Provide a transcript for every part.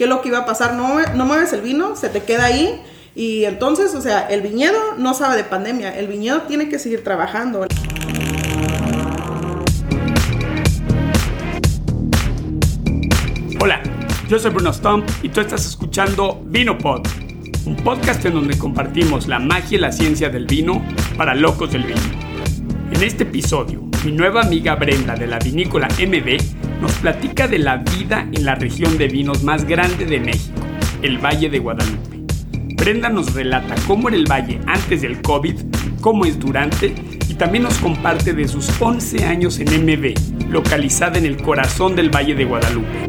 qué es lo que iba a pasar. No, no mueves el vino, se te queda ahí. Y entonces, o sea, el viñedo no sabe de pandemia, el viñedo tiene que seguir trabajando. Hola, yo soy Bruno Stump y tú estás escuchando VinoPod, un podcast en donde compartimos la magia y la ciencia del vino para locos del vino. En este episodio, mi nueva amiga Brenda de la vinícola MB nos platica de la vida en la región de vinos más grande de México, el Valle de Guadalupe. Brenda nos relata cómo era el valle antes del COVID, cómo es durante y también nos comparte de sus 11 años en MB, localizada en el corazón del Valle de Guadalupe.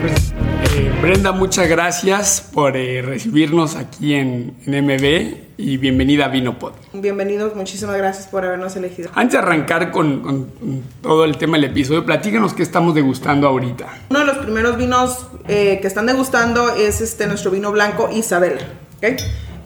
Pues, eh, Brenda, muchas gracias por eh, recibirnos aquí en, en, MB y bienvenida a Vinopod. Bienvenidos, muchísimas gracias por habernos elegido. Antes de arrancar con, con, todo el tema del episodio, platícanos qué estamos degustando ahorita. Uno de los primeros vinos eh, que están degustando es este nuestro vino blanco Isabel, ¿okay?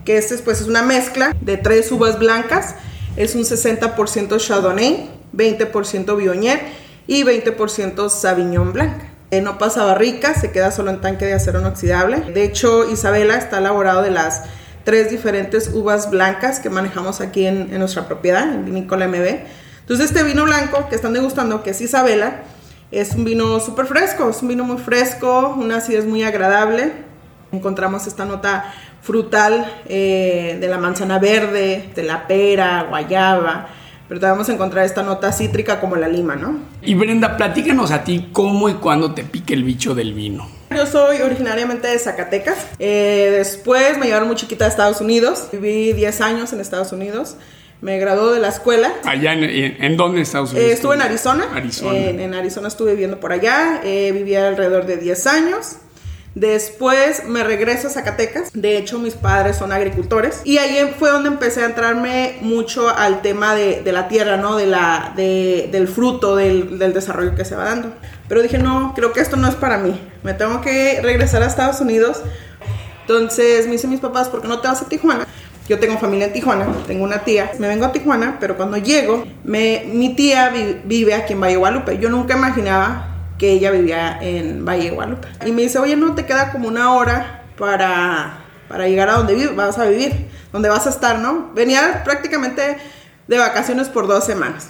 que este pues, es una mezcla de tres uvas blancas, es un 60% Chardonnay, 20% Viognier y 20% Sauvignon Blanc. Eh, no pasa barrica, se queda solo en tanque de acero inoxidable. De hecho, Isabela está elaborado de las tres diferentes uvas blancas que manejamos aquí en, en nuestra propiedad, en Vinícola MB. Entonces, este vino blanco que están degustando, que es Isabela, es un vino súper fresco, es un vino muy fresco, una acidez muy agradable. Encontramos esta nota frutal eh, de la manzana verde, de la pera, guayaba pero te vamos a encontrar esta nota cítrica como la lima, ¿no? Y Brenda, platícanos a ti cómo y cuándo te pique el bicho del vino. Yo soy originariamente de Zacatecas. Eh, después me llevaron muy chiquita a Estados Unidos. Viví 10 años en Estados Unidos. Me graduó de la escuela. ¿Allá en, en, en dónde Estados Unidos? Eh, estuve en Arizona. Arizona. En, en, Arizona estuve viviendo por allá. Eh, viví alrededor de 10 años. Después me regreso a Zacatecas. De hecho, mis padres son agricultores. Y ahí fue donde empecé a entrarme mucho al tema de, de la tierra, ¿no? De la, de, del fruto, del, del, desarrollo que se va dando. Pero dije, no, creo que esto no es para mí. Me tengo que regresar a Estados Unidos. Entonces me dicen mis papás, ¿por qué no te vas a Tijuana? Yo tengo familia en Tijuana, tengo una tía. Me vengo a Tijuana, pero cuando llego, me, mi tía vi, vive aquí en Valle Guadalupe. Yo nunca imaginaba que ella vivía en Valle Guadalupe. Y me dice, oye, no te queda como una hora para, para llegar a donde vas a vivir, donde vas a estar, ¿no? Venía prácticamente de vacaciones por dos semanas,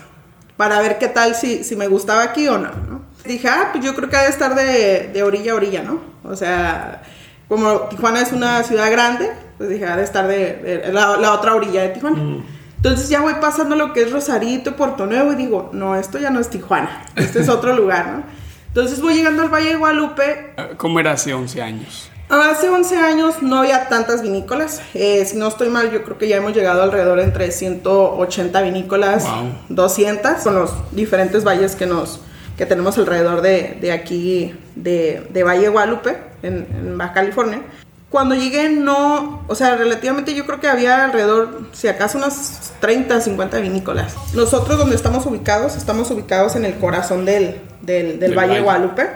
para ver qué tal, si, si me gustaba aquí o no, ¿no? Dije, ah, pues yo creo que ha de estar de, de orilla a orilla, ¿no? O sea, como Tijuana es una ciudad grande, pues dije, ha de estar de, de la, la, otra orilla de Tijuana. Mm. Entonces ya voy pasando lo que es Rosarito, Puerto Nuevo y digo, no, esto ya no es Tijuana, este es otro lugar, ¿no? Entonces voy llegando al Valle de Guadalupe. ¿Cómo era hace 11 años? Hace 11 años no había tantas vinícolas. Eh, si no estoy mal, yo creo que ya hemos llegado alrededor entre 180 vinícolas, wow. 200, con los diferentes valles que, nos, que tenemos alrededor de, de aquí, de, de, Valle de Guadalupe, en, en Baja California. Cuando llegué no, o sea, relativamente yo creo que había alrededor, si acaso unas 30, 50 vinícolas. Nosotros donde estamos ubicados, estamos ubicados en el corazón del, del, del Valle de Guadalupe.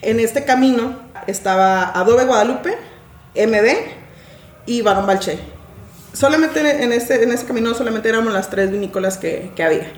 En este camino estaba Adobe Guadalupe, MD y Barón Balché. Solamente en este, en este camino solamente éramos las tres vinícolas que, que había.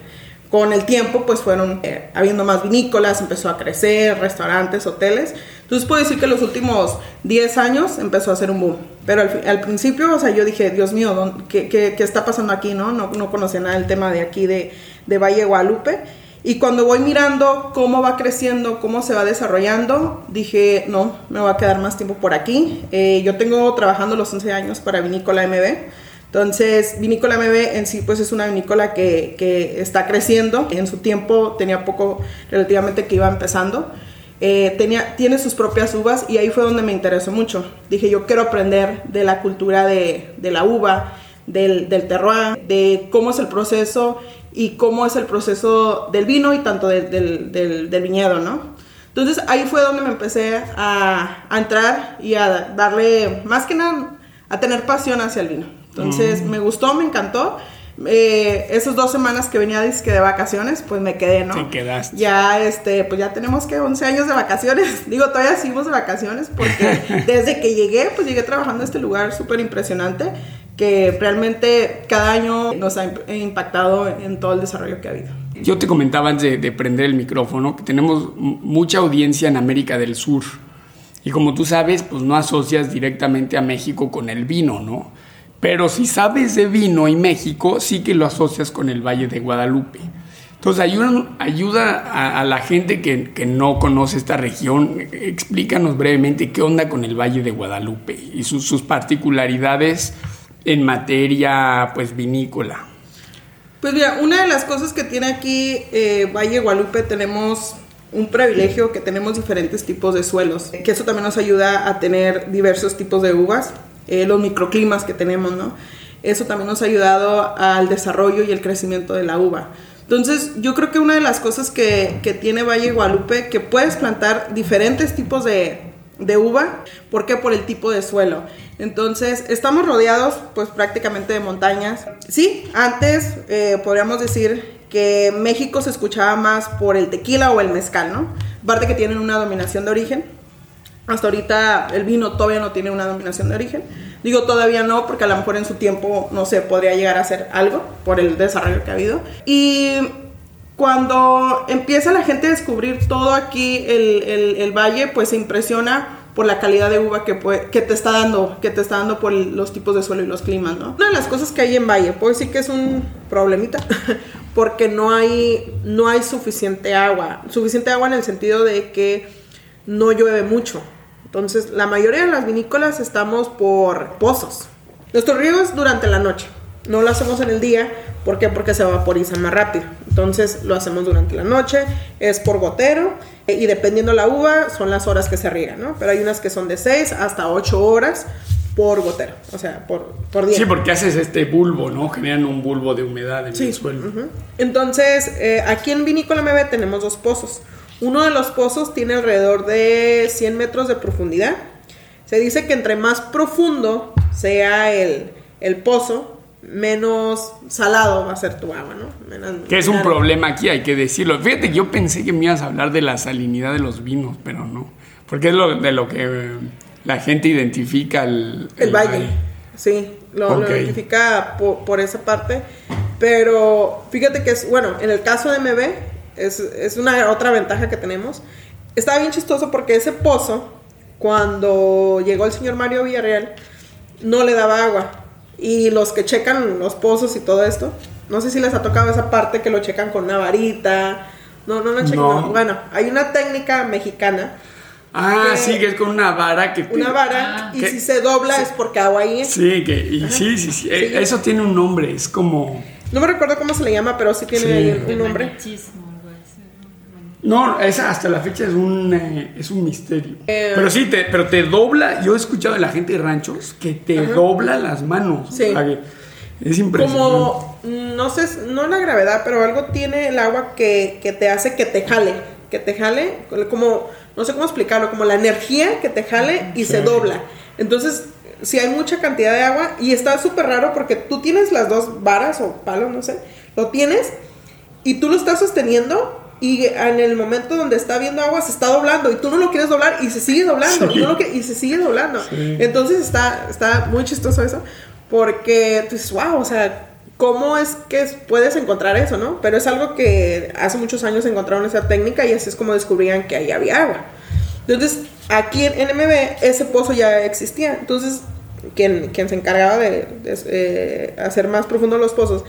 Con el tiempo pues fueron eh, habiendo más vinícolas, empezó a crecer, restaurantes, hoteles. Entonces puedo decir que los últimos 10 años empezó a hacer un boom. Pero al, al principio, o sea, yo dije, Dios mío, ¿qué, qué, qué está pasando aquí? No, no, no conocía nada del tema de aquí de, de Valle Guadalupe. Y cuando voy mirando cómo va creciendo, cómo se va desarrollando, dije, no, me voy a quedar más tiempo por aquí. Eh, yo tengo trabajando los 11 años para Vinícola MB. Entonces, Vinícola MB en sí, pues es una vinícola que, que está creciendo. En su tiempo tenía poco, relativamente, que iba empezando. Eh, tenía, tiene sus propias uvas y ahí fue donde me interesó mucho. Dije, yo quiero aprender de la cultura de, de la uva, del, del terroir, de cómo es el proceso y cómo es el proceso del vino y tanto de, del, del, del, viñedo, ¿no? Entonces ahí fue donde me empecé a, a, entrar y a darle, más que nada, a tener pasión hacia el vino. Entonces mm. me gustó, me encantó. Eh, esas dos semanas que venía disque de vacaciones, pues me quedé, ¿no? Te quedaste. Ya, este, pues ya tenemos que 11 años de vacaciones. Digo, todavía seguimos de vacaciones porque desde que llegué, pues llegué trabajando en este lugar súper impresionante que realmente cada año nos ha impactado en todo el desarrollo que ha habido. Yo te comentaba antes de, prender el micrófono que tenemos mucha audiencia en América del Sur. Y como tú sabes, pues no asocias directamente a México con el vino, ¿no? Pero si sabes de vino y México, sí que lo asocias con el Valle de Guadalupe. Entonces, ayuda, a, la gente que, no conoce esta región. Explícanos brevemente qué onda con el Valle de Guadalupe y sus, particularidades en materia pues vinícola. Pues mira, una de las cosas que tiene aquí eh, Valle Guadalupe tenemos un privilegio que tenemos diferentes tipos de suelos, que eso también nos ayuda a tener diversos tipos de uvas, eh, los microclimas que tenemos, ¿no? Eso también nos ha ayudado al desarrollo y el crecimiento de la uva. Entonces, yo creo que una de las cosas que, tiene Valle Guadalupe, que puedes plantar diferentes tipos de, uva. ¿Por qué? Por el tipo de suelo. Entonces, estamos rodeados pues prácticamente de montañas. Sí, antes eh, podríamos decir que México se escuchaba más por el tequila o el mezcal, ¿no? Aparte que tienen una dominación de origen. Hasta ahorita el vino todavía no tiene una dominación de origen. Digo todavía no, porque a lo mejor en su tiempo, no sé, podría llegar a hacer algo por el desarrollo que ha habido. Y cuando empieza la gente a descubrir todo aquí el, valle, pues se impresiona por la calidad de uva que, que te está dando, que te está dando por los tipos de suelo y los climas, ¿no? Una de las cosas que hay en Valle, puedo decir que es un problemita, porque no hay, no hay suficiente agua, suficiente agua en el sentido de que no llueve mucho. Entonces, la mayoría de las vinícolas estamos por pozos. Nuestro río es durante la noche. No lo hacemos en el día. ¿Por qué? Porque se vaporiza más rápido. Entonces, lo hacemos durante la noche. Es por gotero. Eh, y dependiendo la uva, son las horas que se riegan, ¿no? Pero hay unas que son de 6 hasta 8 horas por gotero, o sea, por, por día. Sí, porque haces este bulbo, ¿no? Generan un bulbo de humedad en el suelo. Entonces, eh, aquí en Vinícola MB tenemos dos pozos. Uno de los pozos tiene alrededor de 100 metros de profundidad. Se dice que entre más profundo sea el, pozo, menos salado va a ser tu agua, ¿no? que es un problema aquí, hay que decirlo. Fíjate, yo pensé que me ibas a hablar de la salinidad de los vinos, pero no. Porque es lo, de lo que la gente identifica el, el, valle. Sí, lo, identifica por, por, esa parte. Pero fíjate que es, bueno, en el caso de MB, es, una otra ventaja que tenemos. Está bien chistoso porque ese pozo, cuando llegó el señor Mario Villarreal, no le daba agua. Y los que checan los pozos y todo esto, no sé si les ha tocado esa parte que lo checan con una varita. No, no lo checan. Bueno, hay una técnica mexicana. Ah, sí, que es con una vara que... Una vara, y si se dobla es porque agua ahí. Sí, que, y sí, sí, sí, Eso tiene un nombre, es como... No me recuerdo cómo se le llama, pero sí tiene un nombre. No, esa hasta la fecha es un, eh, es un misterio. Eh, pero sí, te, pero te dobla. Yo he escuchado de la gente de ranchos que te dobla las manos. Sí. es impresionante. Como, no sé, no la gravedad, pero algo tiene el agua que, que te hace que te jale. Que te jale, como, no sé cómo explicarlo, como la energía que te jale y se dobla. Entonces, si hay mucha cantidad de agua, y está súper raro porque tú tienes las dos varas o palos, no sé, lo tienes y tú lo estás sosteniendo y en el momento donde está viendo agua se está doblando y tú no lo quieres doblar y se sigue doblando y, no y se sigue doblando. Entonces está, está muy chistoso eso porque tú dices, wow, o sea, ¿cómo es que puedes encontrar eso, no? Pero es algo que hace muchos años encontraron esa técnica y así es como descubrían que ahí había agua. Entonces, aquí en NMB ese pozo ya existía. Entonces, quien, quien se encargaba de, eh, hacer más profundos los pozos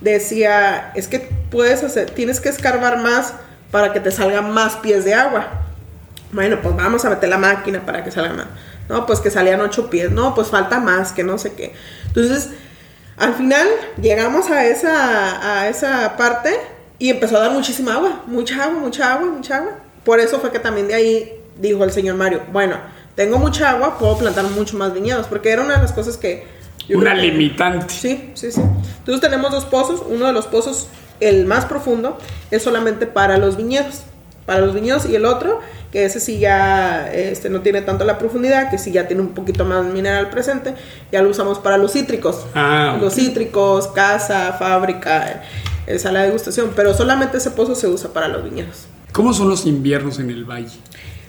decía, es que puedes hacer, tienes que escarbar más para que te salgan más pies de agua. Bueno, pues vamos a meter la máquina para que salga más. No, pues que salían ocho pies. No, pues falta más, que no sé qué. Entonces, al final llegamos a esa, a esa parte y empezó a dar muchísima agua. Mucha agua, mucha agua, mucha agua. Por eso fue que también de ahí dijo el señor Mario, bueno, tengo mucha agua, puedo plantar mucho más viñedos. Porque era una de las cosas que una limitante. Sí, sí, sí. Entonces tenemos dos pozos. Uno de los pozos, el más profundo, es solamente para los viñedos. Para los viñedos y el otro, que ese sí ya este, no tiene tanto la profundidad, que sí ya tiene un poquito más mineral presente, ya lo usamos para los cítricos. Ah, los cítricos, casa, fábrica, eh, sala de degustación, pero solamente ese pozo se usa para los viñedos. ¿Cómo son los inviernos en el valle?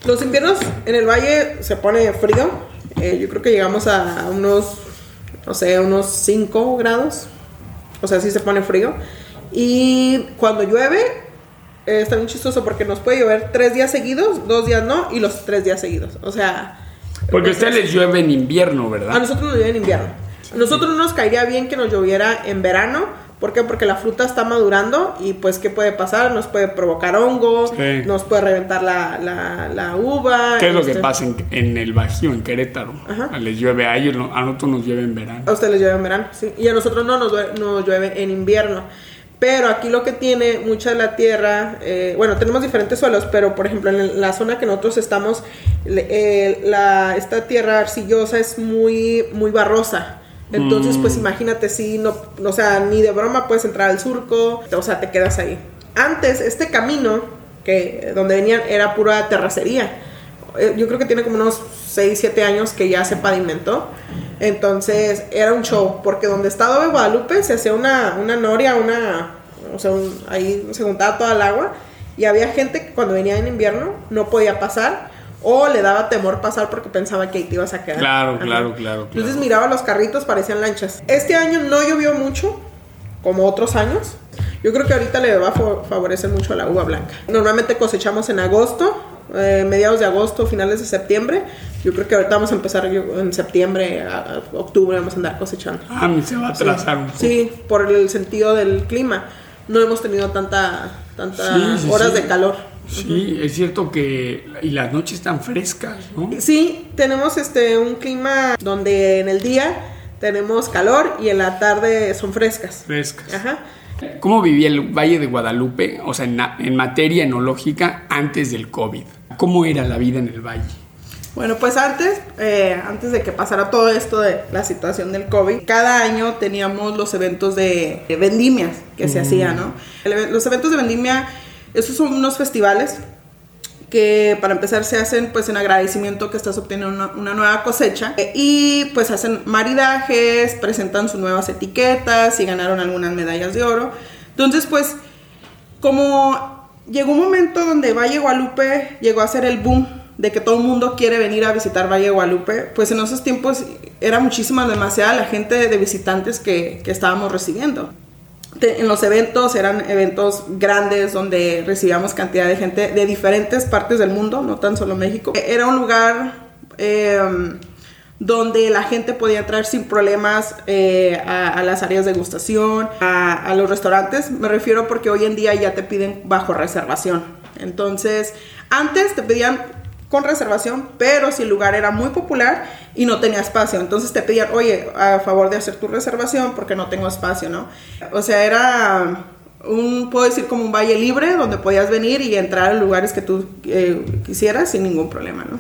Los inviernos en el valle se pone frío. Eh, yo creo que llegamos a unos no sé, unos 5 grados. O sea, sí se pone frío. Y cuando llueve, eh, está bien chistoso porque nos puede llover tres días seguidos, dos días no, y los tres días seguidos. O sea... Porque a ustedes les llueve en invierno, ¿verdad? A nosotros nos llueve en invierno. A nosotros no nos caería bien que nos lloviera en verano. ¿Por qué? Porque la fruta está madurando y pues ¿qué puede pasar? Nos puede provocar hongo, nos puede reventar la, la, la, uva. ¿Qué es lo que este pasa en, el Bajío, en Querétaro? Les llueve a ellos, a nosotros nos llueve en verano. A ustedes les llueve en verano, sí. Y a nosotros no nos, nos llueve en invierno. Pero aquí lo que tiene mucha de la tierra, eh, bueno, tenemos diferentes suelos, pero por ejemplo en la zona que nosotros estamos, eh, la, esta tierra arcillosa es muy, muy barrosa. Entonces, pues mm. imagínate si no, o sea, ni de broma puedes entrar al surco, o sea, te quedas ahí. Antes, este camino que donde venían era pura terracería. Eh, yo creo que tiene como unos 6, 7 años que ya se pavimentó. Entonces era un show, porque donde estaba Guadalupe se hacía una, una noria, una, o sea, ahí se juntaba toda el agua y había gente que cuando venía en invierno no podía pasar o le daba temor pasar porque pensaba que ahí te ibas a quedar. Claro, claro, claro, Entonces miraba los carritos, parecían lanchas. Este año no llovió mucho, como otros años. Yo creo que ahorita le va a favorecer mucho a la uva blanca. Normalmente cosechamos en agosto, eh, mediados de agosto, finales de septiembre. Yo creo que ahorita vamos a empezar en septiembre, octubre, vamos a andar cosechando. Ah, se va a atrasar un poco. Sí, por el sentido del clima. No hemos tenido tanta, tantas horas de calor. Sí, es cierto que y las noches están frescas, ¿no? Sí, tenemos este un clima donde en el día tenemos calor y en la tarde son frescas. Frescas. Ajá. ¿Cómo vivía el Valle de Guadalupe, o sea, en, materia enológica, antes del COVID? ¿Cómo era la vida en el valle? Bueno, pues antes, eh, antes de que pasara todo esto de la situación del COVID, cada año teníamos los eventos de, vendimias que se hacían, ¿no? los eventos de vendimia, esos son unos festivales que para empezar se hacen pues en agradecimiento que estás obteniendo una, nueva cosecha y pues hacen maridajes, presentan sus nuevas etiquetas y ganaron algunas medallas de oro. Entonces pues como llegó un momento donde Valle Guadalupe llegó a ser el boom de que todo el mundo quiere venir a visitar Valle Guadalupe, pues en esos tiempos era muchísima, demasiada la gente de visitantes que, que estábamos recibiendo en los eventos eran eventos grandes donde recibíamos cantidad de gente de diferentes partes del mundo, no tan solo México. Era un lugar em, donde la gente podía entrar sin problemas eh, a, las áreas de gustación, a, los restaurantes. Me refiero porque hoy en día ya te piden bajo reservación. Entonces, antes te pedían con reservación, pero si el lugar era muy popular y no tenía espacio, entonces te pedían, oye, a favor de hacer tu reservación porque no tengo espacio, ¿no? O sea, era un, puedo decir como un valle libre donde podías venir y entrar a lugares que tú eh, quisieras sin ningún problema, ¿no?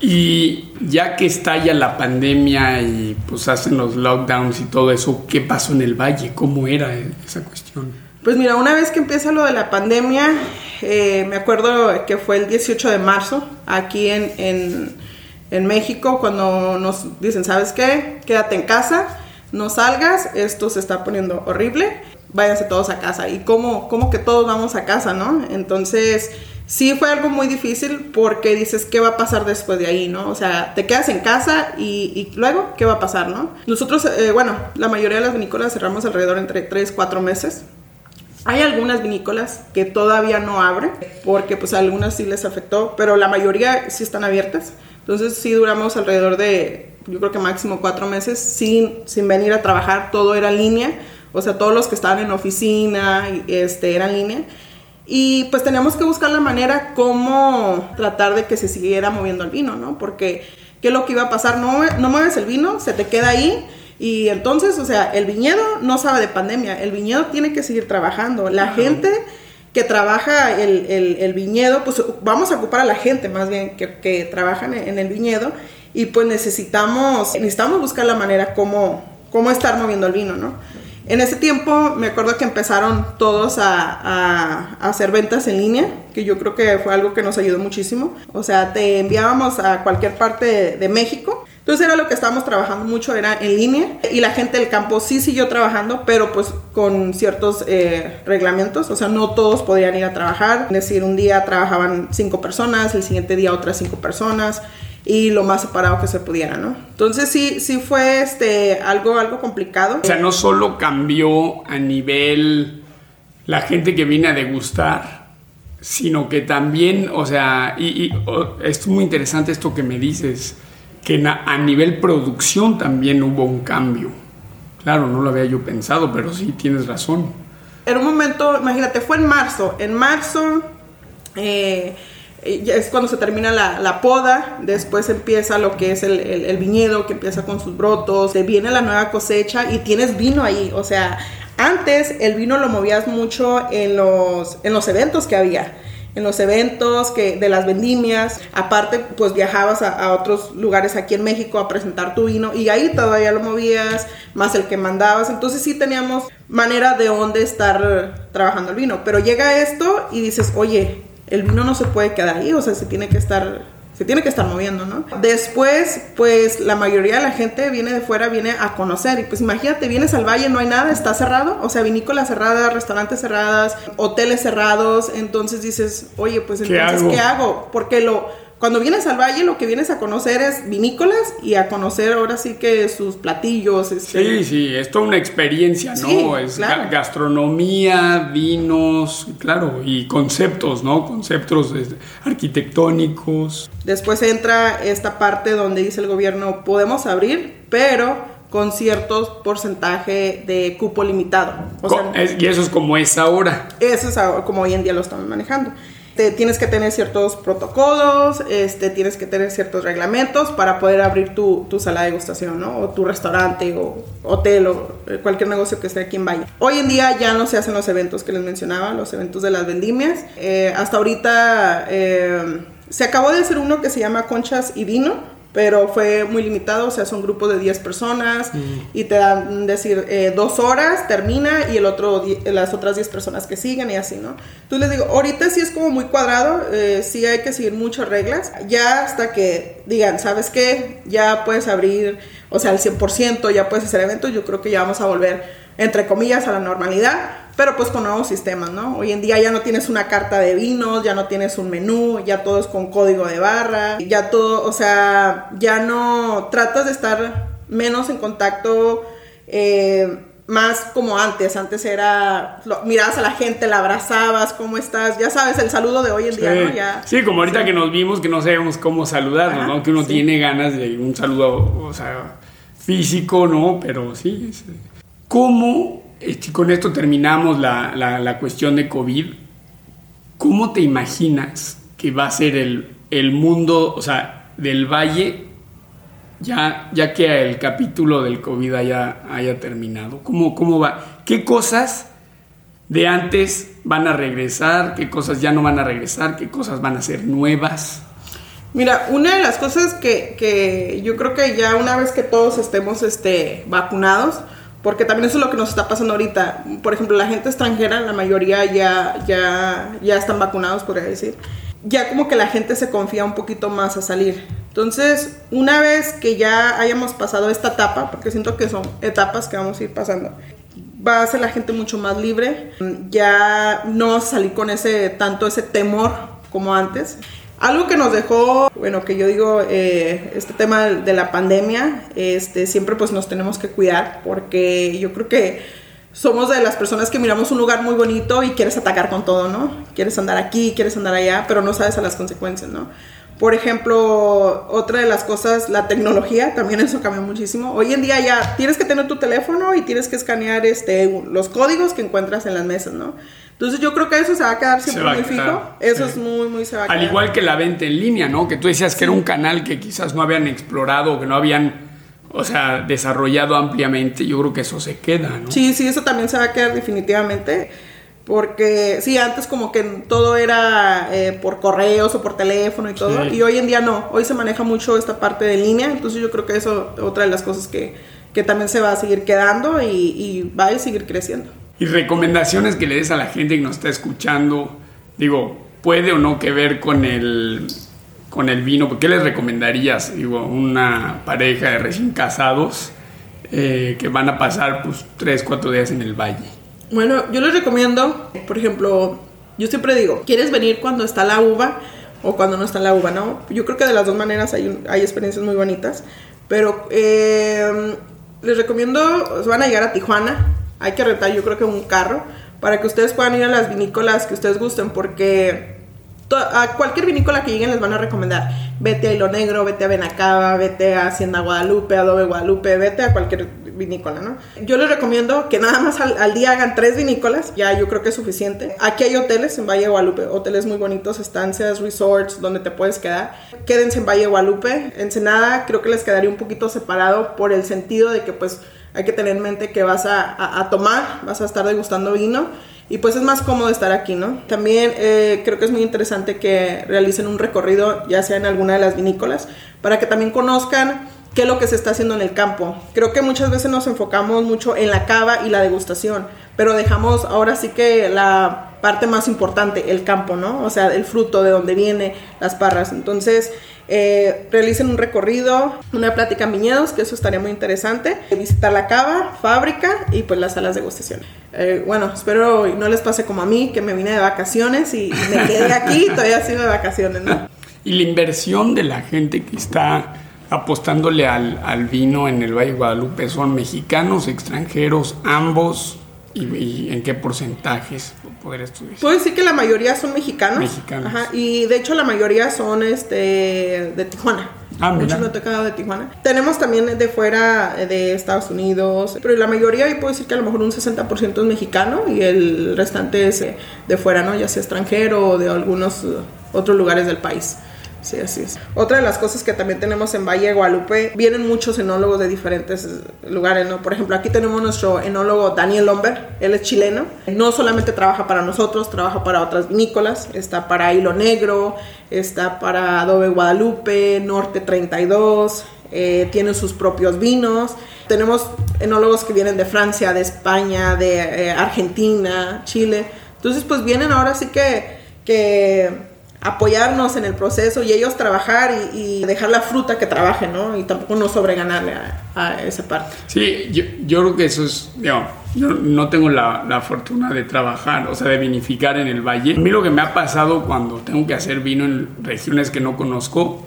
Y ya que estalla la pandemia y pues hacen los lockdowns y todo eso, ¿qué pasó en el valle? ¿Cómo era esa cuestión? Pues mira, una vez que empieza lo de la pandemia, eh, me acuerdo que fue el 18 de marzo, aquí en, México, cuando nos dicen, ¿sabes qué? Quédate en casa, no salgas, esto se está poniendo horrible, váyanse todos a casa. ¿Y cómo, cómo que todos vamos a casa, no? Entonces, sí fue algo muy difícil porque dices, ¿qué va a pasar después de ahí, no? O sea, te quedas en casa y, luego, ¿qué va a pasar, no? Nosotros, eh, bueno, la mayoría de las vinícolas cerramos alrededor entre 3, 4 meses. Hay algunas vinícolas que todavía no abren porque pues a algunas sí les afectó, pero la mayoría sí están abiertas. Entonces sí duramos alrededor de, yo creo que máximo cuatro meses sin, sin venir a trabajar, todo era en línea. O sea, todos los que estaban en oficina este, eran línea. Y pues teníamos que buscar la manera cómo tratar de que se siguiera moviendo el vino, ¿no? Porque, ¿qué es lo que iba a pasar? No, no mueves el vino, se te queda ahí y entonces, o sea, el viñedo no sabe de pandemia, el viñedo tiene que seguir trabajando. La gente que trabaja el, viñedo, pues vamos a ocupar a la gente más bien que, que trabajan en el viñedo y pues necesitamos, necesitamos buscar la manera como, cómo estar moviendo el vino, ¿no? En ese tiempo me acuerdo que empezaron todos a, hacer ventas en línea, que yo creo que fue algo que nos ayudó muchísimo. O sea, te enviábamos a cualquier parte de México entonces era lo que estábamos trabajando mucho, era en línea y la gente del campo sí siguió trabajando, pero pues con ciertos eh, reglamentos, o sea, no todos podían ir a trabajar, es decir, un día trabajaban cinco personas, el siguiente día otras cinco personas y lo más separado que se pudiera, ¿no? Entonces sí, sí fue este, algo, algo complicado. O sea, no solo cambió a nivel la gente que viene a degustar, sino que también, o sea, y, es muy interesante esto que me dices, que a nivel producción también hubo un cambio. Claro, no lo había yo pensado, pero sí tienes razón. En un momento, imagínate, fue en marzo. En marzo eh, es cuando se termina la, poda, después empieza lo que es el, viñedo, que empieza con sus brotos, se viene la nueva cosecha y tienes vino ahí. O sea, antes el vino lo movías mucho en los, en los eventos que había en los eventos que, de las vendimias. Aparte, pues viajabas a, otros lugares aquí en México a presentar tu vino y ahí todavía lo movías, más el que mandabas. Entonces sí teníamos manera de dónde estar trabajando el vino. Pero llega esto y dices, oye, el vino no se puede quedar ahí, o sea, se tiene que estar se tiene que estar moviendo, ¿no? Después, pues la mayoría de la gente viene de fuera, viene a conocer. Y pues imagínate, vienes al valle, no hay nada, está cerrado. O sea, vinícolas cerradas, restaurantes cerradas, hoteles cerrados. Entonces dices, oye, pues entonces, ¿qué hago? Porque lo cuando vienes al valle lo que vienes a conocer es vinícolas y a conocer ahora sí que sus platillos. Este... Sí, sí, es toda una experiencia, ¿no? es gastronomía, vinos, claro, y conceptos, ¿no? Conceptos arquitectónicos. Después entra esta parte donde dice el gobierno, podemos abrir, pero con cierto porcentaje de cupo limitado. y eso es como es ahora. Eso es como hoy en día lo estamos manejando tienes que tener ciertos protocolos, este, tienes que tener ciertos reglamentos para poder abrir tu, sala de degustación, ¿no? O tu restaurante o hotel o eh, cualquier negocio que esté aquí en Valle. Hoy en día ya no se hacen los eventos que les mencionaba, los eventos de las vendimias. Eh, hasta ahorita eh, se acabó de hacer uno que se llama Conchas y Vino pero fue muy limitado, o sea, son grupos de 10 personas mm. y te dan, decir, eh, dos horas, termina y el otro, las otras 10 personas que siguen y así, ¿no? Entonces les digo, ahorita sí es como muy cuadrado, eh, sí hay que seguir muchas reglas, ya hasta que digan, ¿sabes qué? Ya puedes abrir, o sea, al 100%, ya puedes hacer eventos, yo creo que ya vamos a volver, entre comillas, a la normalidad pero pues con nuevos sistemas, ¿no? Hoy en día ya no tienes una carta de vinos, ya no tienes un menú, ya todo es con código de barra, ya todo, o sea, ya no tratas de estar menos en contacto. Eh, más como antes, antes era, mirabas a la gente, la abrazabas, ¿cómo estás? Ya sabes, el saludo de hoy en día, ¿no? Ya, sí, como ahorita que nos vimos que no sabemos cómo saludarnos, ¿no? Que uno tiene ganas de un saludo, o sea, físico, ¿no? Pero sí, ¿cómo este, con esto terminamos la, cuestión de COVID. ¿Cómo te imaginas que va a ser el, mundo, o sea, del valle, ya, ya que el capítulo del COVID haya, haya terminado? ¿Cómo, ¿Cómo va? ¿Qué cosas de antes van a regresar? ¿Qué cosas ya no van a regresar? ¿Qué cosas van a ser nuevas? Mira, una de las cosas que, que, yo creo que ya una vez que todos estemos este, vacunados, porque también eso es lo que nos está pasando ahorita. Por ejemplo, la gente extranjera, la mayoría ya, ya, ya están vacunados, podría decir. Ya como que la gente se confía un poquito más a salir. Entonces, una vez que ya hayamos pasado esta etapa, porque siento que son etapas que vamos a ir pasando, va a ser la gente mucho más libre. Ya no salir con ese tanto ese temor como antes. Algo que nos dejó, bueno, que yo digo, eh, este tema de la pandemia, este, siempre pues nos tenemos que cuidar porque yo creo que somos de las personas que miramos un lugar muy bonito y quieres atacar con todo, ¿no? Quieres andar aquí, quieres andar allá, pero no sabes a las consecuencias, ¿no? Por ejemplo, otra de las cosas, la tecnología, también eso cambió muchísimo. Hoy en día ya tienes que tener tu teléfono y tienes que escanear este, los códigos que encuentras en las mesas, ¿no? Entonces yo creo que eso se va a quedar siempre muy fijo. Eso es muy, muy se va a Al igual que la venta en línea, ¿no? Que tú decías que era un canal que quizás no habían explorado, que no habían, o sea, desarrollado ampliamente. Yo creo que eso se queda, ¿no? Sí, sí, eso también se va a quedar definitivamente. Porque sí, antes como que todo era eh, por correos o por teléfono y todo. Y hoy en día no. Hoy se maneja mucho esta parte de línea. Entonces yo creo que eso es otra de las cosas que, que también se va a seguir quedando y, y va a seguir creciendo. Y recomendaciones que le des a la gente que nos está escuchando, digo, puede o no que ver con el, con el vino, ¿qué les recomendarías? Digo, una pareja de recién casados eh, que van a pasar pues 3, 4 días en el valle. Bueno, yo les recomiendo, por ejemplo, yo siempre digo, ¿quieres venir cuando está la uva o cuando no está la uva? ¿no? Yo creo que de las dos maneras hay, hay experiencias muy bonitas, pero eh, les recomiendo, van a llegar a Tijuana, hay que rentar yo creo que un carro para que ustedes puedan ir a las vinícolas que ustedes gusten, porque a cualquier vinícola que lleguen les van a recomendar. Vete a Hilo Negro, vete a Benacaba, vete a Hacienda Guadalupe, Adobe Guadalupe, vete a cualquier vinícola, ¿no? Yo les recomiendo que nada más al, día hagan tres vinícolas, ya yo creo que es suficiente. Aquí hay hoteles en Valle Guadalupe, hoteles muy bonitos, estancias, resorts, donde te puedes quedar. Quédense en Valle Guadalupe. Ensenada creo que les quedaría un poquito separado por el sentido de que pues hay que tener en mente que vas a, a tomar, vas a estar degustando vino y pues es más cómodo estar aquí, ¿no? También eh, creo que es muy interesante que realicen un recorrido, ya sea en alguna de las vinícolas, para que también conozcan qué es lo que se está haciendo en el campo. Creo que muchas veces nos enfocamos mucho en la cava y la degustación, pero dejamos ahora sí que la parte más importante, el campo, ¿no? O sea, el fruto de donde viene las parras. Entonces, eh, realicen un recorrido, una plática en viñedos, que eso estaría muy interesante. Visitar la cava, fábrica y pues las salas de degustación. Eh, bueno, espero no les pase como a mí, que me vine de vacaciones y me quedé aquí, todavía sigo de vacaciones, ¿no? Y la inversión de la gente que está apostándole al, al vino en el Valle de Guadalupe son mexicanos, extranjeros, ambos. ¿Y, en qué porcentajes podrías tú decir? Puedo decir que la mayoría son mexicanos. Mexicanos. Ajá, y de hecho la mayoría son este de Tijuana. Ah, Muchos tocado de Tijuana. Tenemos también de fuera de Estados Unidos, pero la mayoría, y puedo decir que a lo mejor un 60% es mexicano y el restante es de fuera, ¿no? Ya sea extranjero o de algunos otros lugares del país. Sí, así es. Otra de las cosas que también tenemos en Valle de Guadalupe, vienen muchos enólogos de diferentes lugares, ¿no? Por ejemplo, aquí tenemos nuestro enólogo Daniel Lomber, él es chileno. No solamente trabaja para nosotros, trabaja para otras vinícolas, está para Hilo Negro, está para Adobe Guadalupe, Norte 32, eh, tiene sus propios vinos. Tenemos enólogos que vienen de Francia, de España, de eh, Argentina, Chile. Entonces, pues vienen ahora sí que... que apoyarnos en el proceso y ellos trabajar y, dejar la fruta que trabajen, ¿no? Y tampoco no sobreganarle a, esa parte. Sí, yo, yo, creo que eso es, yo no tengo la, la, fortuna de trabajar, o sea, de vinificar en el valle. A mí lo que me ha pasado cuando tengo que hacer vino en regiones que no conozco,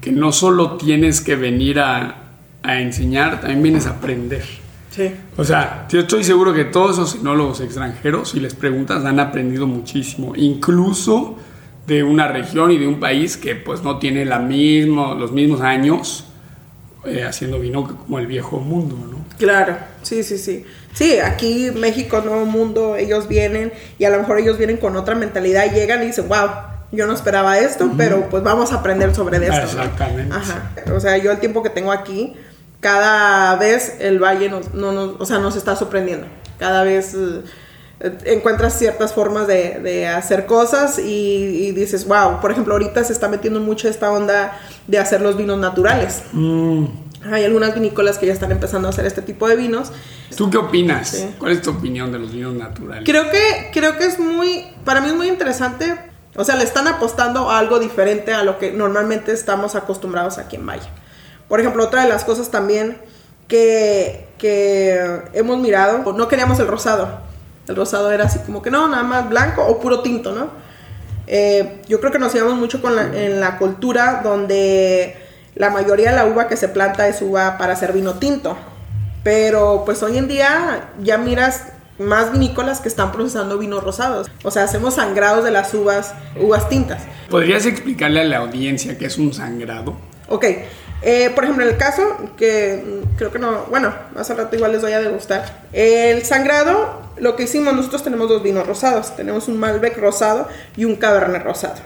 que no solo tienes que venir a, a enseñar, también vienes a aprender. Sí. O sea, yo estoy seguro que todos esos sinólogos extranjeros, si les preguntas, han aprendido muchísimo. Incluso de una región y de un país que pues no tiene la mismo, los mismos años eh, haciendo vino como el viejo mundo, ¿no? Claro, sí, sí, sí. Sí, aquí México, Nuevo Mundo, ellos vienen y a lo mejor ellos vienen con otra mentalidad, llegan y dicen, wow, yo no esperaba esto, pero pues vamos a aprender sobre esto. Exactamente. Ajá. O sea, yo el tiempo que tengo aquí, cada vez el valle nos, no nos, o sea, nos está sorprendiendo. Cada vez... Eh, encuentras ciertas formas de, hacer cosas y, dices, wow, por ejemplo, ahorita se está metiendo mucho esta onda de hacer los vinos naturales. Mm. Hay algunas vinícolas que ya están empezando a hacer este tipo de vinos. ¿Tú qué opinas? ¿Cuál es tu opinión de los vinos naturales? Creo que, creo que es muy, para mí es muy interesante. O sea, le están apostando a algo diferente a lo que normalmente estamos acostumbrados aquí en Valle. Por ejemplo, otra de las cosas también que, que hemos mirado, no queríamos el rosado el rosado era así como que no, nada más blanco o puro tinto, ¿no? Eh, yo creo que nos llevamos mucho con en la cultura donde la mayoría de la uva que se planta es uva para hacer vino tinto. Pero pues hoy en día ya miras más vinícolas que están procesando vinos rosados. O sea, hacemos sangrados de las uvas, uvas tintas. ¿Podrías explicarle a la audiencia qué es un sangrado? Ok, eh, por ejemplo, en el caso, que creo que no, bueno, al rato igual les voy a degustar. El sangrado, lo que hicimos, nosotros tenemos dos vinos rosados. Tenemos un Malbec rosado y un Cabernet rosado.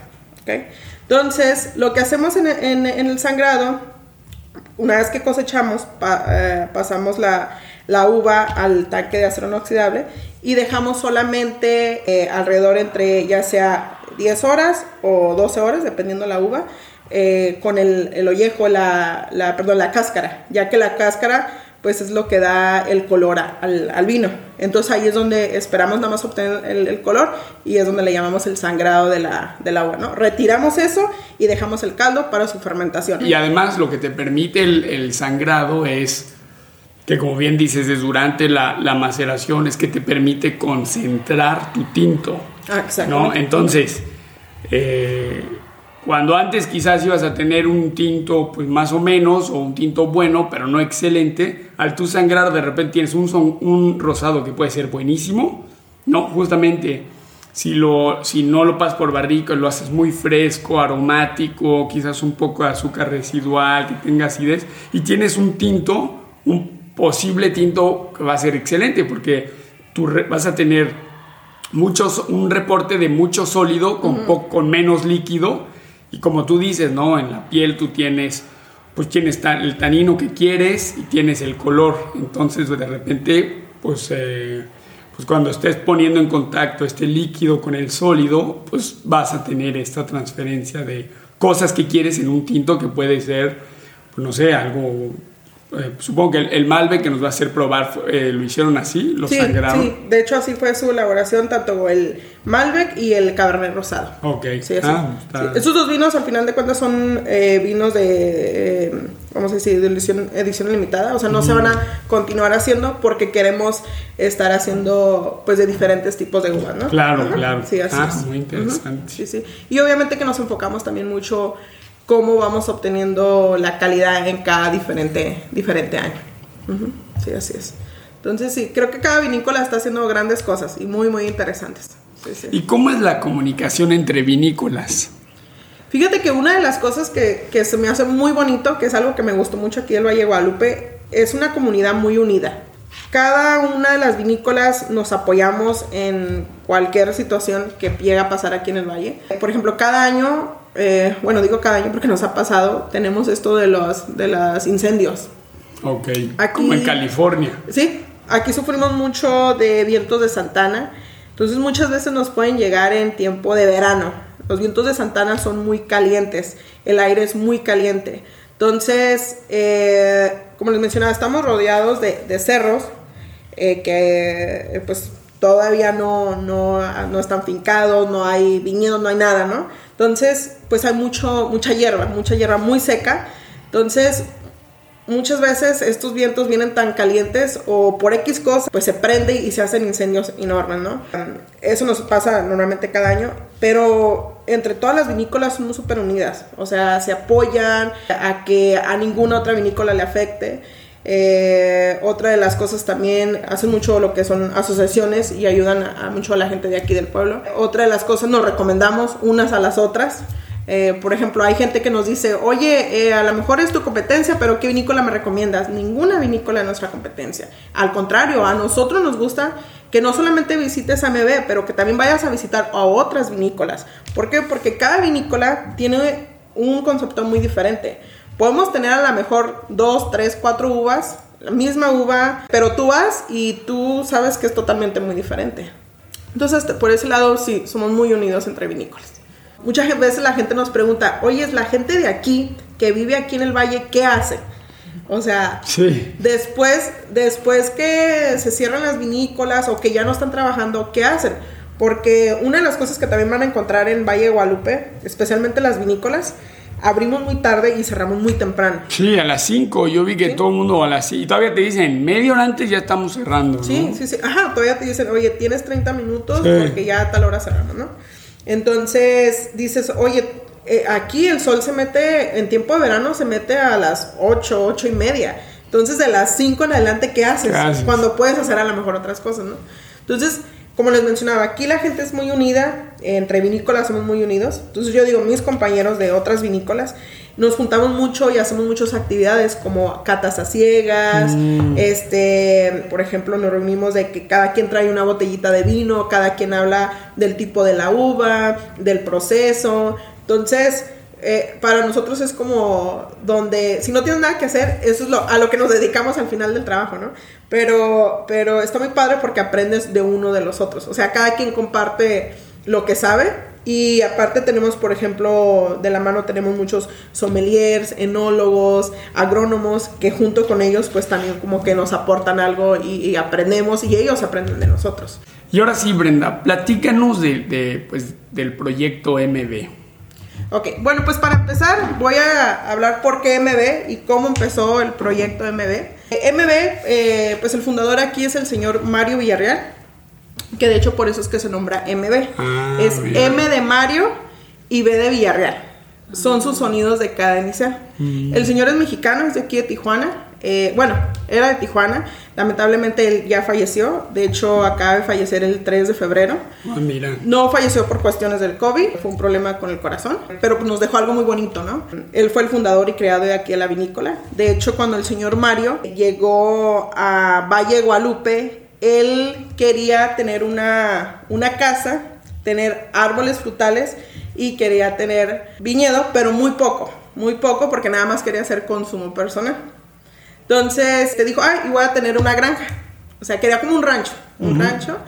¿okay? Entonces, lo que hacemos en, el sangrado, una vez que cosechamos, eh, pasamos la, uva al tanque de acero inoxidable y dejamos solamente eh, alrededor entre ya sea 10 horas o 12 horas, dependiendo la uva, eh, con el, el ollejo, la, la, perdón, la cáscara, ya que la cáscara pues es lo que da el color al, al, vino. Entonces ahí es donde esperamos nada más obtener el, color y es donde le llamamos el sangrado de la, del agua, ¿no? Retiramos eso y dejamos el caldo para su fermentación. Y además lo que te permite el, el sangrado es que como bien dices, es durante la, la, maceración es que te permite concentrar tu tinto. Ah, ¿no? Entonces, eh, cuando antes quizás ibas a tener un tinto pues más o menos o un tinto bueno pero no excelente, al tú sangrar de repente tienes un, un rosado que puede ser buenísimo No, justamente si, lo, si no lo pasas por barrico, lo haces muy fresco, aromático, quizás un poco de azúcar residual, que tenga acidez, y tienes un tinto, un posible tinto que va a ser excelente, porque tú vas a tener muchos, un reporte de mucho sólido con, con menos líquido, y como tú dices, ¿no? En la piel tú tienes pues tienes el tanino que quieres y tienes el color. Entonces de repente, pues eh, pues cuando estés poniendo en contacto este líquido con el sólido, pues vas a tener esta transferencia de cosas que quieres en un tinto que puede ser, pues no sé, algo eh, supongo que el, Malbec que nos va a hacer probar eh, lo hicieron así, lo sí, Sí, de hecho así fue su elaboración, tanto el Malbec y el Cabernet Rosado. Ok. Sí, ah, Estos dos vinos al final de cuentas son eh, vinos de, vamos a decir, de edición, edición limitada, o sea, no se van a continuar haciendo porque queremos estar haciendo pues de diferentes tipos de uvas, ¿no? Claro, claro. Sí, así ah, es. muy interesante. Sí, sí. Y obviamente que nos enfocamos también mucho cómo vamos obteniendo la calidad en cada diferente, diferente año. Sí, así es. Entonces sí, creo que cada vinícola está haciendo grandes cosas y muy, muy interesantes. ¿Y cómo es la comunicación entre vinícolas? Fíjate que una de las cosas que, que, se me hace muy bonito, que es algo que me gustó mucho aquí en Valle de Guadalupe, es una comunidad muy unida. Cada una de las vinícolas nos apoyamos en cualquier situación que llegue a pasar aquí en el valle. Por ejemplo, cada año eh, bueno, digo cada año porque nos ha pasado, tenemos esto de los, de los incendios. Ok, aquí, como en California. Sí, aquí sufrimos mucho de vientos de Santana, entonces muchas veces nos pueden llegar en tiempo de verano. Los vientos de Santana son muy calientes, el aire es muy caliente. Entonces, eh, como les mencionaba, estamos rodeados de, cerros eh, que pues todavía no, no, no están fincados, no hay viñedos, no hay nada, ¿no? Entonces, pues hay mucho, mucha hierba, mucha hierba muy seca. Entonces, muchas veces estos vientos vienen tan calientes o por X cosas, pues se prende y se hacen incendios enormes, ¿no? Eso nos pasa normalmente cada año, pero entre todas las vinícolas somos súper unidas, o sea, se apoyan a que a ninguna otra vinícola le afecte. Eh, otra de las cosas también hacen mucho lo que son asociaciones y ayudan a, mucho a la gente de aquí del pueblo. Otra de las cosas nos recomendamos unas a las otras. Eh, por ejemplo, hay gente que nos dice, oye, eh, a lo mejor es tu competencia, pero ¿qué vinícola me recomiendas? Ninguna vinícola es nuestra competencia. Al contrario, a nosotros nos gusta que no solamente visites AMB, pero que también vayas a visitar a otras vinícolas. ¿Por qué? Porque cada vinícola tiene un concepto muy diferente. Podemos tener a lo mejor dos, tres, cuatro uvas, la misma uva, pero tú vas y tú sabes que es totalmente muy diferente. Entonces, por ese lado, sí, somos muy unidos entre vinícolas. Muchas veces la gente nos pregunta, oye, es la gente de aquí, que vive aquí en el valle, ¿qué hace? O sea, después, después que se cierran las vinícolas o que ya no están trabajando, ¿qué hacen? Porque una de las cosas que también van a encontrar en Valle de Guadalupe, especialmente las vinícolas, abrimos muy tarde y cerramos muy temprano. Sí, a las 5. Yo vi que todo el mundo a las 5. Y todavía te dicen, media hora antes ya estamos cerrando. Sí, sí, sí. Ajá, todavía te dicen, oye, tienes 30 minutos porque ya a tal hora cerramos, ¿no? Entonces dices, oye, eh, aquí el sol se mete, en tiempo de verano se mete a las 8, 8 y media. Entonces de las 5 en adelante, ¿qué haces? ¿Qué haces? Cuando puedes hacer a lo mejor otras cosas, ¿no? Entonces como les mencionaba, aquí la gente es muy unida, entre vinícolas somos muy unidos. Entonces yo digo, mis compañeros de otras vinícolas, nos juntamos mucho y hacemos muchas actividades como catas a ciegas, mm. este, por ejemplo, nos reunimos de que cada quien trae una botellita de vino, cada quien habla del tipo de la uva, del proceso. Entonces, eh, para nosotros es como donde, si no tienes nada que hacer, eso es lo, a lo que nos dedicamos al final del trabajo, ¿no? Pero, pero está muy padre porque aprendes de uno de los otros. O sea, cada quien comparte lo que sabe. Y aparte tenemos, por ejemplo, de la mano tenemos muchos sommeliers, enólogos, agrónomos, que junto con ellos pues también como que nos aportan algo y, aprendemos y ellos aprenden de nosotros. Y ahora sí, Brenda, platícanos de, pues, del proyecto MB. Ok, bueno, pues para empezar voy a hablar por qué MB y cómo empezó el proyecto MB. MB, eh, pues el fundador aquí es el señor Mario Villarreal, que de hecho por eso es que se nombra MB. Ah, es M de Mario y B de Villarreal. Son sus sonidos de cada inicial. Mm. El señor es mexicano, es de aquí de Tijuana. Eh, bueno, era de Tijuana. Lamentablemente él ya falleció. De hecho, acaba de fallecer el 3 de febrero. Ah, mira. No falleció por cuestiones del COVID, fue un problema con el corazón, pero nos dejó algo muy bonito, ¿no? Él fue el fundador y creador de aquí a la vinícola. De hecho, cuando el señor Mario llegó a Valle Guadalupe, él quería tener una, una casa, tener árboles frutales y quería tener viñedo, pero muy poco, muy poco porque nada más quería hacer consumo personal. Entonces te dijo, ay, y voy a tener una granja. O sea, quería como un rancho, un rancho.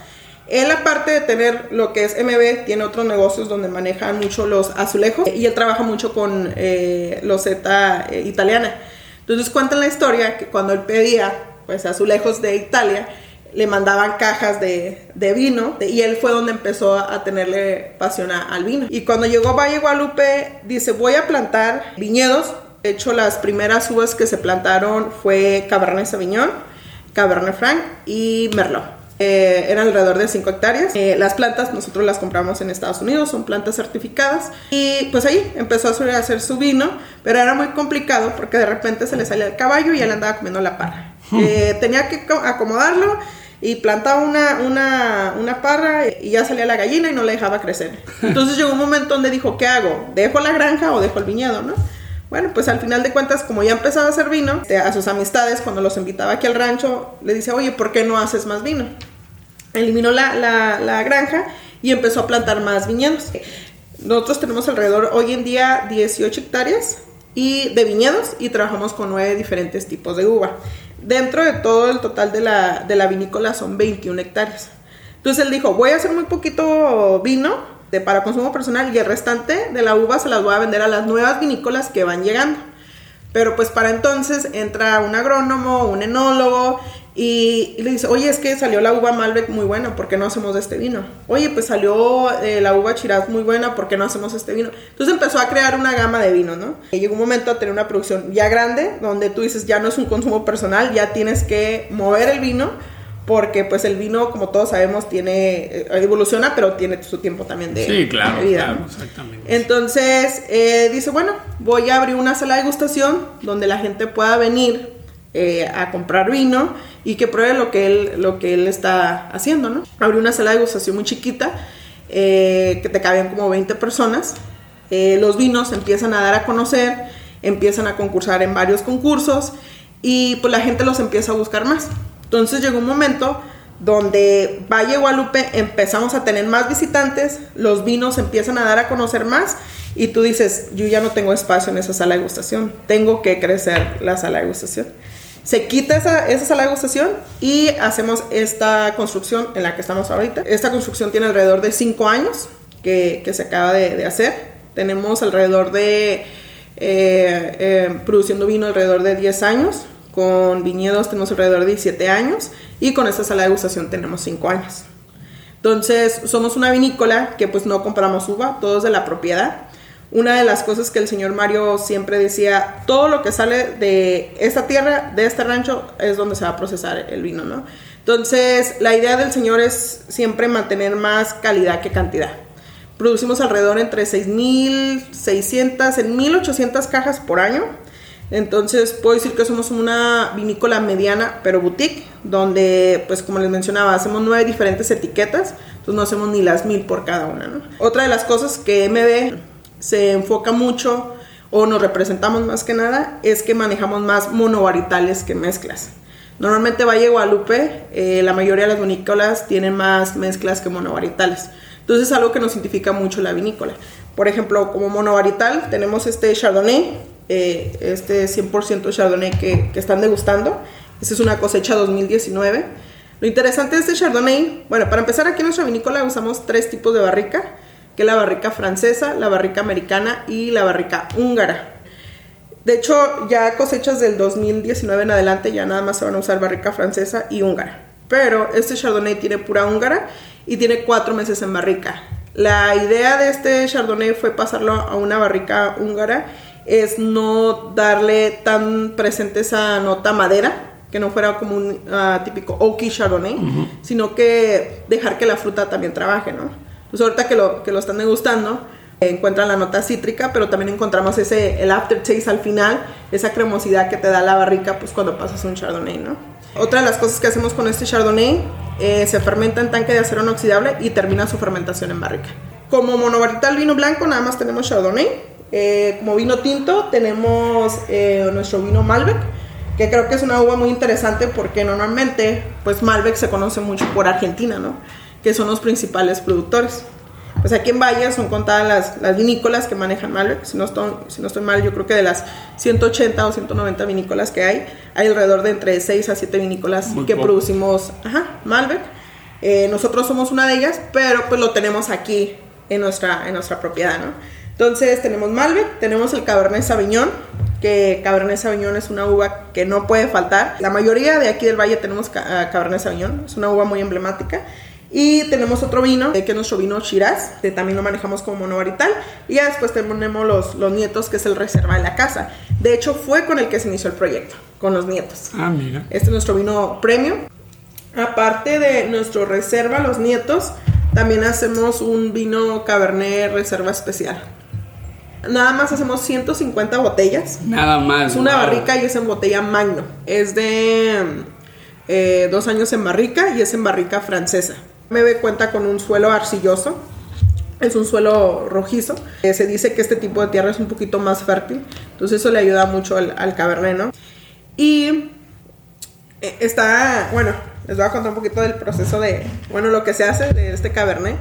Él, aparte de tener lo que es MB, tiene otros negocios donde manejan mucho los azulejos y él trabaja mucho con eh, loseta eh, italiana. Entonces cuentan la historia que cuando él pedía pues azulejos de Italia, le mandaban cajas de, vino y él fue donde empezó a, tenerle pasión al vino. Y cuando llegó a Valle Guadalupe, dice, voy a plantar viñedos. De hecho, las primeras uvas que se plantaron fue Cabernet Sauvignon, Cabernet Franc y Merlot. Eh, eran alrededor de 5 hectáreas. Eh, las plantas nosotros las compramos en Estados Unidos, son plantas certificadas. Y pues ahí empezó a hacer su vino, pero era muy complicado porque de repente se le salía el caballo y él andaba comiendo la parra. Eh, tenía que acomodarlo y plantaba una, una, una parra y ya salía la gallina y no la dejaba crecer. Entonces llegó un momento donde dijo, ¿qué hago? ¿Dejo la granja o dejo el viñedo, no? Bueno, pues al final de cuentas, como ya empezaba a hacer vino, este, a sus amistades, cuando los invitaba aquí al rancho, le dice, oye, ¿por qué no haces más vino? Eliminó la, la, la granja y empezó a plantar más viñedos. Nosotros tenemos alrededor hoy en día 18 hectáreas y de viñedos y trabajamos con nueve diferentes tipos de uva. Dentro de todo el total de la, de la vinícola son 21 hectáreas. Entonces él dijo, voy a hacer muy poquito vino de, para consumo personal y el restante de la uva se las voy a vender a las nuevas vinícolas que van llegando. Pero pues para entonces entra un agrónomo, un enólogo y, le dice, oye, es que salió la uva Malbec muy buena, ¿por qué no hacemos este vino? Oye, pues salió eh, la uva Chiraz muy buena, ¿por qué no hacemos este vino? Entonces empezó a crear una gama de vinos, ¿no? Y llegó un momento a tener una producción ya grande, donde tú dices, ya no es un consumo personal, ya tienes que mover el vino, porque pues el vino, como todos sabemos, tiene, eh, evoluciona, pero tiene su tiempo también de, sí, claro, vida. Claro, exactamente. Entonces eh, dice, bueno, voy a abrir una sala de degustación donde la gente pueda venir a comprar vino y que pruebe lo que él, lo que él está haciendo, ¿no? Abrió una sala de degustación muy chiquita, eh, que te cabían como 20 personas. Eh, los vinos empiezan a dar a conocer, empiezan a concursar en varios concursos y pues la gente los empieza a buscar más. Entonces llegó un momento donde Valle Guadalupe empezamos a tener más visitantes, los vinos empiezan a dar a conocer más y tú dices, yo ya no tengo espacio en esa sala de degustación, tengo que crecer la sala de degustación. Se quita esa, esa sala de degustación y hacemos esta construcción en la que estamos ahorita. Esta construcción tiene alrededor de 5 años que, que, se acaba de, de, hacer. Tenemos alrededor de, eh, eh, produciendo vino alrededor de 10 años. Con viñedos tenemos alrededor de 17 años. Y con esta sala de degustación tenemos 5 años. Entonces, somos una vinícola que pues no compramos uva, todo es de la propiedad una de las cosas que el señor Mario siempre decía, todo lo que sale de esta tierra, de este rancho, es donde se va a procesar el vino, ¿no? Entonces, la idea del señor es siempre mantener más calidad que cantidad. Producimos alrededor entre 6.600, en 1.800 cajas por año. Entonces, puedo decir que somos una vinícola mediana, pero boutique, donde, pues como les mencionaba, hacemos nueve diferentes etiquetas, entonces no hacemos ni las mil por cada una. Otra de las cosas que MB se enfoca mucho o nos representamos más que nada es que manejamos más monovaritales que mezclas. Normalmente Valle Guadalupe, eh, la mayoría de las vinícolas tienen más mezclas que monovaritales. Entonces es algo que nos identifica mucho la vinícola. Por ejemplo, como monovarital tenemos este Chardonnay, eh, este 100% Chardonnay que, que están degustando. Esta es una cosecha 2019. Lo interesante de este Chardonnay, bueno, para empezar aquí en nuestra vinícola usamos tres tipos de barrica que la barrica francesa, la barrica americana y la barrica húngara. De hecho, ya cosechas del 2019 en adelante ya nada más se van a usar barrica francesa y húngara. Pero este Chardonnay tiene pura húngara y tiene cuatro meses en barrica. La idea de este Chardonnay fue pasarlo a una barrica húngara, es no darle tan presente esa nota madera, que no fuera como un ah, típico oaky Chardonnay, sino que dejar que la fruta también trabaje, ¿no? Pues ahorita que lo, que lo están degustando, encuentran la nota cítrica, pero también encontramos ese, el aftertaste al final, esa cremosidad que te da la barrica pues cuando pasas un chardonnay, ¿no? Otra de las cosas que hacemos con este chardonnay, eh, se fermenta en tanque de acero inoxidable y termina su fermentación en barrica. Como monovarietal vino blanco nada más tenemos chardonnay, eh, como vino tinto tenemos eh, nuestro vino Malbec, que creo que es una uva muy interesante porque normalmente pues Malbec se conoce mucho por Argentina, ¿no? Que son los principales productores pues aquí en Valle son contadas las, las vinícolas que manejan Malbec. Si no, estoy, si no estoy mal, yo creo que de las 180 o 190 vinícolas que hay, hay alrededor de entre 6 a 7 vinícolas que producimos ajá, Malbec. Eh, nosotros somos una de ellas, pero pues lo tenemos aquí en nuestra, en nuestra propiedad, ¿no? Entonces tenemos Malbec, tenemos el Cabernet Sauvignon, que Cabernet Sauvignon es una uva que no puede faltar. La mayoría de aquí del valle tenemos Cabernet Sauvignon, es una uva muy emblemática. Y tenemos otro vino, que es nuestro vino Shiraz, que también lo manejamos como monovarital. Y ya después tenemos los, los nietos, que es el reserva de la casa. De hecho, fue con el que se inició el proyecto, con los nietos. Ah, mira. Este es nuestro vino premium. Aparte de nuestro reserva, los nietos, también hacemos un vino Cabernet Reserva Especial. Nada más hacemos 150 botellas. Nada más. Es una barrica y es en botella magno. Es de eh, dos años en barrica y es en barrica francesa. Me cuenta con un suelo arcilloso, es un suelo rojizo. Eh, se dice que este tipo de tierra es un poquito más fértil, entonces eso le ayuda mucho al, al cabernet, ¿no? Y eh, está, bueno, les voy a contar un poquito del proceso de, bueno, lo que se hace de este cabernet.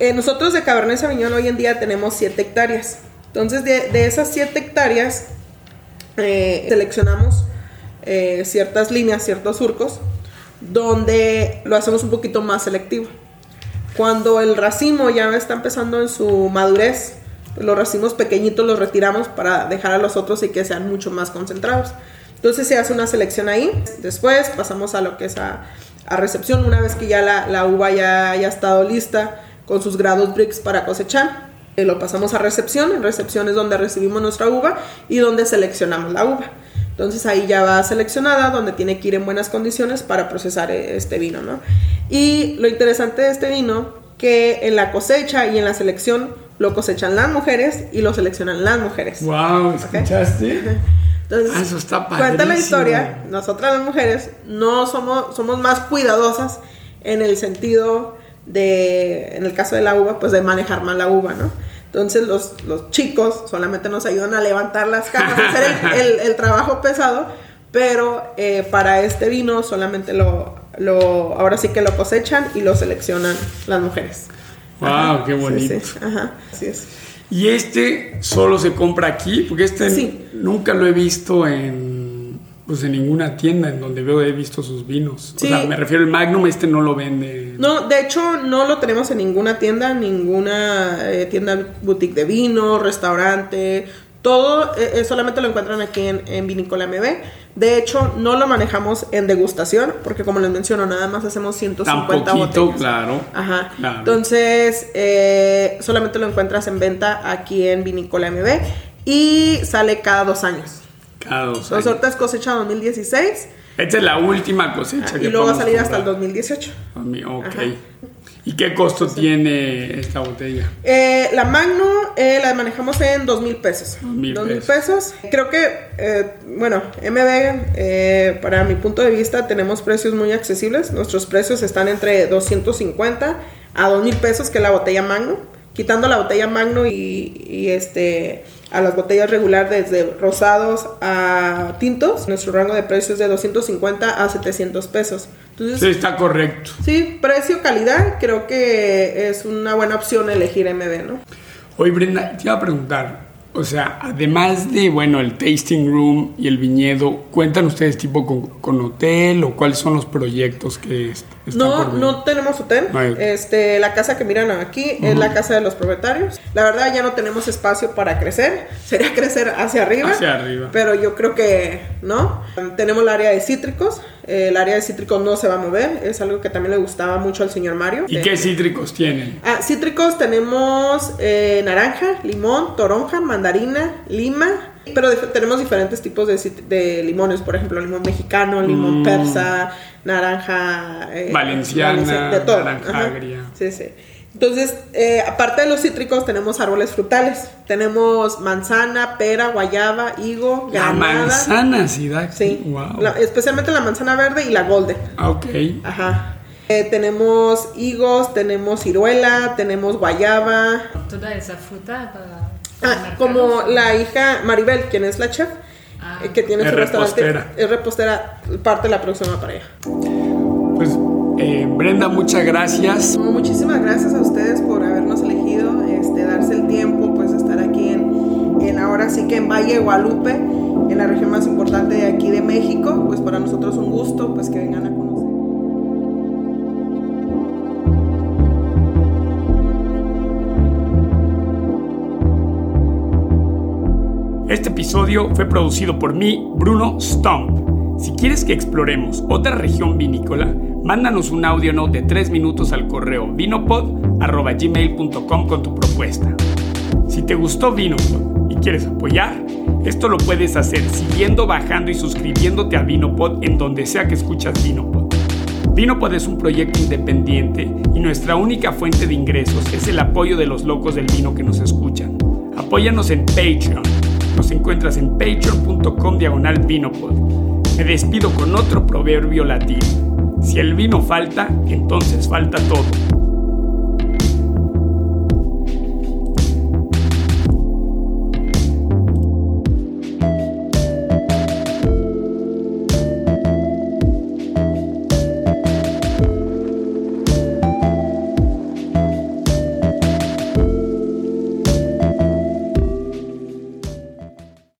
Eh, nosotros de Cabernet Sauvignon hoy en día tenemos 7 hectáreas. Entonces, de, de esas 7 hectáreas, seleccionamos ciertas líneas, ciertos surcos, donde lo hacemos un poquito más selectivo. Cuando el racimo ya está empezando en su madurez, los racimos pequeñitos los retiramos para dejar a los otros y que sean mucho más concentrados. Entonces se hace una selección ahí. Después pasamos a lo que es a, recepción, una vez que ya la, uva ya haya estado lista con sus grados Brix para cosechar. Eh, lo pasamos a recepción. En recepción es donde recibimos nuestra uva y donde seleccionamos la uva. Entonces ahí ya va seleccionada, donde tiene que ir en buenas condiciones para procesar eh, este vino, ¿no? Y lo interesante de este vino, que en la cosecha y en la selección lo cosechan las mujeres y lo seleccionan las mujeres. ¡Wow! ¿Escuchaste? Entonces, ah, eso está cuenta la historia, nosotras las mujeres no somos, somos más cuidadosas en el sentido de, en el caso de la uva, pues de manejar mal la uva, ¿no? Entonces los, los chicos solamente nos ayudan a levantar las cajas, a hacer el, el, trabajo pesado, pero eh, para este vino solamente lo, lo, ahora sí que lo cosechan y lo seleccionan las mujeres. ¡Wow! ¡Qué bonito! Ajá, así es. ¿Y este solo se compra aquí? Porque este nunca lo he visto en pues en ninguna tienda en donde veo he visto sus vinos. O sea, me refiero al Magnum, este no lo vende. No, de hecho no lo tenemos en ninguna tienda, ninguna eh, tienda boutique de vino, restaurante, todo eh, eh, solamente lo encuentran aquí en, en Vinícola MB. De hecho, no lo manejamos en degustación, porque como les menciono, nada más hacemos 150 Tan poquito, claro. Ajá. Entonces, solamente lo encuentras en venta aquí en Vinícola MB y sale cada dos años. Cada dos años. Nosotros cosecha 2016. Esta es la última cosecha. Ah, y luego va a salir hasta el 2018. Ok. ¿Y qué costo tiene esta botella? Eh, la Magno eh, la manejamos en dos mil pesos. Dos mil pesos. Creo que, eh, bueno, MB, para mi punto de vista, tenemos precios muy accesibles. Nuestros precios están entre 250 a dos mil pesos, que es la botella Magno. Quitando la botella Magno y, y este a las botellas regular desde rosados a tintos. Nuestro rango de precios es de 250 a 700 pesos. Entonces, sí, está correcto. Sí, precio-calidad, creo que es una buena opción elegir MB, ¿no? Oye, Brenda, te iba a preguntar, o sea, además de, bueno, el tasting room y el viñedo, ¿cuentan ustedes tipo con, hotel o cuáles son los proyectos que están No, no tenemos hotel. Este, la casa que miran aquí es la casa de los propietarios. La verdad ya no tenemos espacio para crecer. Sería crecer hacia arriba. Hacia arriba. Pero yo creo que no. Tenemos el área de cítricos el área de cítricos no se va a mover, es algo que también le gustaba mucho al señor Mario. ¿Y qué cítricos tienen? Ah, cítricos tenemos eh, naranja, limón, toronja, mandarina, lima, pero tenemos diferentes tipos de, limones, por ejemplo, limón mexicano, limón mm. persa, naranja... Eh, valenciana, de todo. naranja agria. Sí, sí. Entonces, eh, aparte de los cítricos, tenemos árboles frutales. Tenemos manzana, pera, guayaba, higo, granada. La manzana, sí, da. Sí. Wow. especialmente la manzana verde y la golden. Ah, ok. Ajá. Eh, tenemos higos, tenemos ciruela, tenemos guayaba. Toda esa fruta para. Ah, como la hija Maribel, quien es la chef, ah. eh, que tiene su restaurante. Es repostera, parte de la próxima para ella. Pues eh, Brenda, muchas gracias. muchísimas gracias a ustedes por habernos elegido, este, darse el tiempo, pues estar aquí en, en ahora sí que en Valle Guadalupe, en la región más importante de aquí de México. Pues para nosotros un gusto, pues que vengan a conocer. Este episodio fue producido por mí, Bruno Stump. Si quieres que exploremos otra región vinícola, mándanos un audio note de 3 minutos al correo vinopod.gmail.com con tu propuesta. Si te gustó Vinopod y quieres apoyar, esto lo puedes hacer siguiendo, bajando y suscribiéndote a Vinopod en donde sea que escuchas Vinopod. Vinopod es un proyecto independiente y nuestra única fuente de ingresos es el apoyo de los locos del vino que nos escuchan. Apóyanos en Patreon nos encuentras en patreon.com diagonal vinopod. Me despido con otro proverbio latino. El vino falta, entonces falta todo.